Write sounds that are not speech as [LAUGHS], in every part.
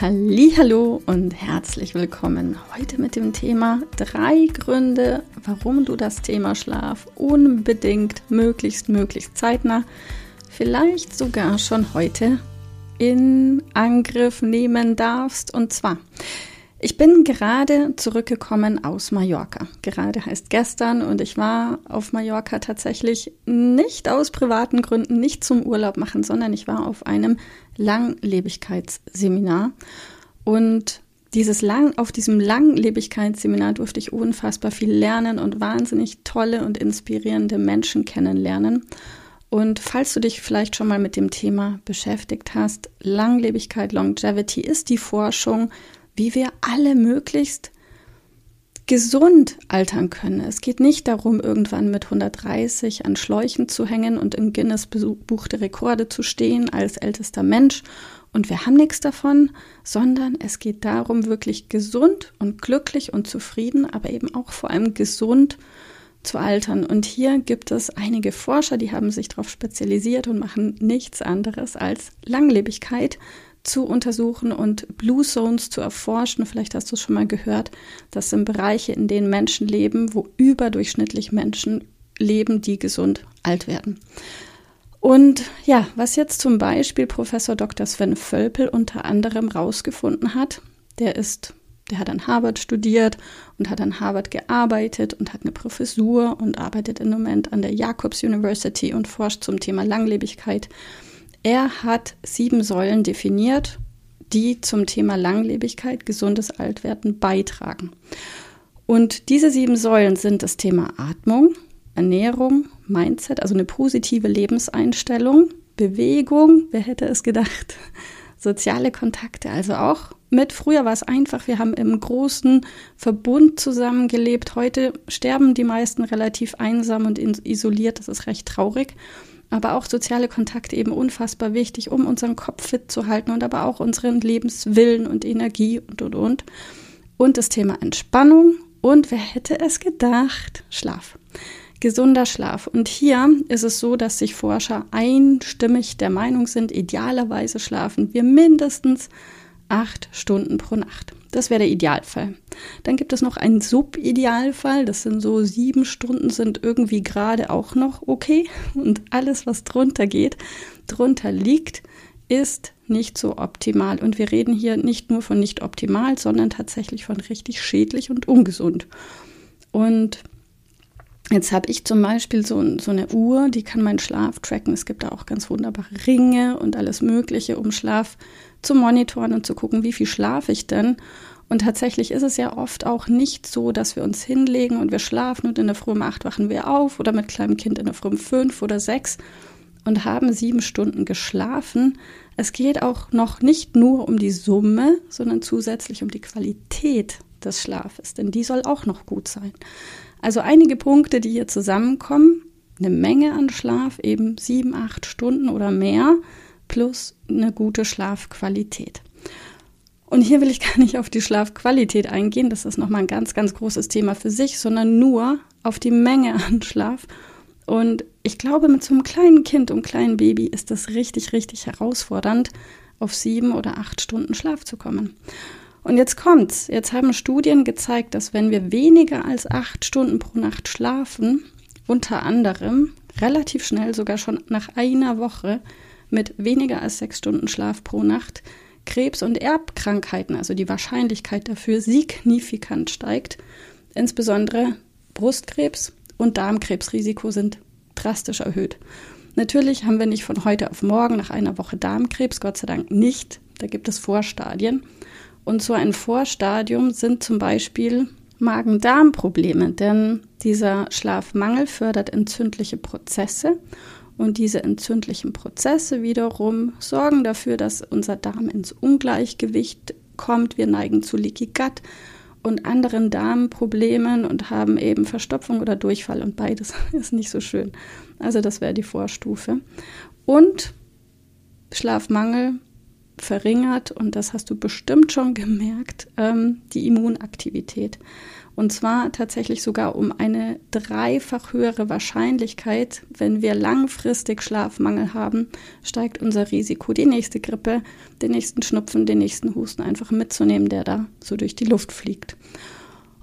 Hallo und herzlich willkommen heute mit dem Thema drei Gründe, warum du das Thema Schlaf unbedingt möglichst möglichst zeitnah, vielleicht sogar schon heute in Angriff nehmen darfst. Und zwar ich bin gerade zurückgekommen aus Mallorca. Gerade heißt gestern und ich war auf Mallorca tatsächlich nicht aus privaten Gründen, nicht zum Urlaub machen, sondern ich war auf einem Langlebigkeitsseminar. Und dieses lang, auf diesem Langlebigkeitsseminar durfte ich unfassbar viel lernen und wahnsinnig tolle und inspirierende Menschen kennenlernen. Und falls du dich vielleicht schon mal mit dem Thema beschäftigt hast, Langlebigkeit, Longevity ist die Forschung, wie wir alle möglichst gesund altern können. Es geht nicht darum, irgendwann mit 130 an Schläuchen zu hängen und im Guinness Buch der Rekorde zu stehen als ältester Mensch und wir haben nichts davon, sondern es geht darum, wirklich gesund und glücklich und zufrieden, aber eben auch vor allem gesund zu altern. Und hier gibt es einige Forscher, die haben sich darauf spezialisiert und machen nichts anderes als Langlebigkeit zu untersuchen und Blue Zones zu erforschen. Vielleicht hast du es schon mal gehört. Das sind Bereiche, in denen Menschen leben, wo überdurchschnittlich Menschen leben, die gesund alt werden. Und ja, was jetzt zum Beispiel Professor Dr. Sven Völpel unter anderem rausgefunden hat, der ist, der hat an Harvard studiert und hat an Harvard gearbeitet und hat eine Professur und arbeitet im Moment an der Jacobs University und forscht zum Thema Langlebigkeit. Er hat sieben Säulen definiert, die zum Thema Langlebigkeit, gesundes Altwerden beitragen. Und diese sieben Säulen sind das Thema Atmung, Ernährung, Mindset, also eine positive Lebenseinstellung, Bewegung, wer hätte es gedacht, [LAUGHS] soziale Kontakte, also auch mit. Früher war es einfach, wir haben im großen Verbund zusammengelebt. Heute sterben die meisten relativ einsam und isoliert, das ist recht traurig aber auch soziale Kontakte eben unfassbar wichtig, um unseren Kopf fit zu halten und aber auch unseren Lebenswillen und Energie und und und. Und das Thema Entspannung und wer hätte es gedacht? Schlaf. Gesunder Schlaf. Und hier ist es so, dass sich Forscher einstimmig der Meinung sind, idealerweise schlafen wir mindestens acht Stunden pro Nacht. Das wäre der Idealfall. Dann gibt es noch einen Subidealfall. Das sind so sieben Stunden sind irgendwie gerade auch noch okay. Und alles, was drunter geht, drunter liegt, ist nicht so optimal. Und wir reden hier nicht nur von nicht optimal, sondern tatsächlich von richtig schädlich und ungesund. Und Jetzt habe ich zum Beispiel so, so, eine Uhr, die kann meinen Schlaf tracken. Es gibt da auch ganz wunderbare Ringe und alles Mögliche, um Schlaf zu monitoren und zu gucken, wie viel schlafe ich denn. Und tatsächlich ist es ja oft auch nicht so, dass wir uns hinlegen und wir schlafen und in der Früh um acht wachen wir auf oder mit kleinem Kind in der Früh um fünf oder sechs und haben sieben Stunden geschlafen. Es geht auch noch nicht nur um die Summe, sondern zusätzlich um die Qualität des Schlafes, denn die soll auch noch gut sein. Also einige Punkte, die hier zusammenkommen. Eine Menge an Schlaf, eben sieben, acht Stunden oder mehr, plus eine gute Schlafqualität. Und hier will ich [LAUGHS] gar nicht auf die Schlafqualität eingehen, das ist nochmal ein ganz, ganz großes Thema für sich, sondern nur auf die Menge an Schlaf. Und ich glaube, mit so einem kleinen Kind und kleinen Baby ist das richtig, richtig herausfordernd, auf sieben oder acht Stunden Schlaf zu kommen. Und jetzt kommt's. Jetzt haben Studien gezeigt, dass wenn wir weniger als acht Stunden pro Nacht schlafen, unter anderem relativ schnell, sogar schon nach einer Woche, mit weniger als sechs Stunden Schlaf pro Nacht, Krebs- und Erbkrankheiten, also die Wahrscheinlichkeit dafür, signifikant steigt. Insbesondere Brustkrebs und Darmkrebsrisiko sind drastisch erhöht. Natürlich haben wir nicht von heute auf morgen nach einer Woche Darmkrebs, Gott sei Dank nicht. Da gibt es Vorstadien. Und so ein Vorstadium sind zum Beispiel Magen-Darm-Probleme, denn dieser Schlafmangel fördert entzündliche Prozesse Und diese entzündlichen Prozesse wiederum sorgen dafür, dass unser Darm ins Ungleichgewicht kommt. Wir neigen zu Leaky Gut und anderen Darmproblemen und haben eben Verstopfung oder Durchfall und beides [LAUGHS] ist nicht so schön. Also das wäre die Vorstufe. Und Schlafmangel verringert, und das hast du bestimmt schon gemerkt, ähm, die Immunaktivität. Und zwar tatsächlich sogar um eine dreifach höhere Wahrscheinlichkeit, wenn wir langfristig Schlafmangel haben, steigt unser Risiko, die nächste Grippe, den nächsten Schnupfen, den nächsten Husten einfach mitzunehmen, der da so durch die Luft fliegt.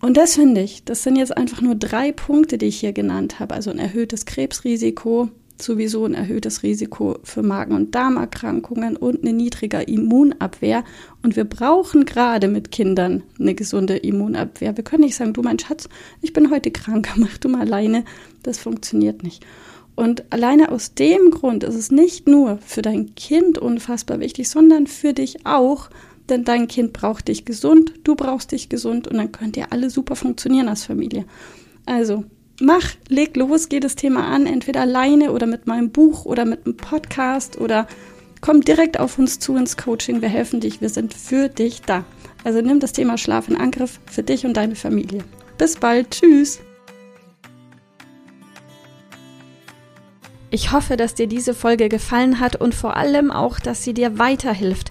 Und das finde ich, das sind jetzt einfach nur drei Punkte, die ich hier genannt habe. Also ein erhöhtes Krebsrisiko, sowieso ein erhöhtes Risiko für Magen- und Darmerkrankungen und eine niedrige Immunabwehr. Und wir brauchen gerade mit Kindern eine gesunde Immunabwehr. Wir können nicht sagen, du mein Schatz, ich bin heute krank, [LAUGHS] mach du mal alleine. Das funktioniert nicht. Und alleine aus dem Grund ist es nicht nur für dein Kind unfassbar wichtig, sondern für dich auch, denn dein Kind braucht dich gesund, du brauchst dich gesund und dann könnt ihr alle super funktionieren als Familie. Also mach, leg los, geh das Thema an, entweder alleine oder mit meinem Buch oder mit einem Podcast oder komm direkt auf uns zu ins Coaching. Wir helfen dich, wir sind für dich da. Also nimm das Thema Schlaf in Angriff für dich und deine Familie. Bis bald, tschüss. Ich hoffe, dass dir diese Folge gefallen hat und vor allem auch, dass sie dir weiterhilft.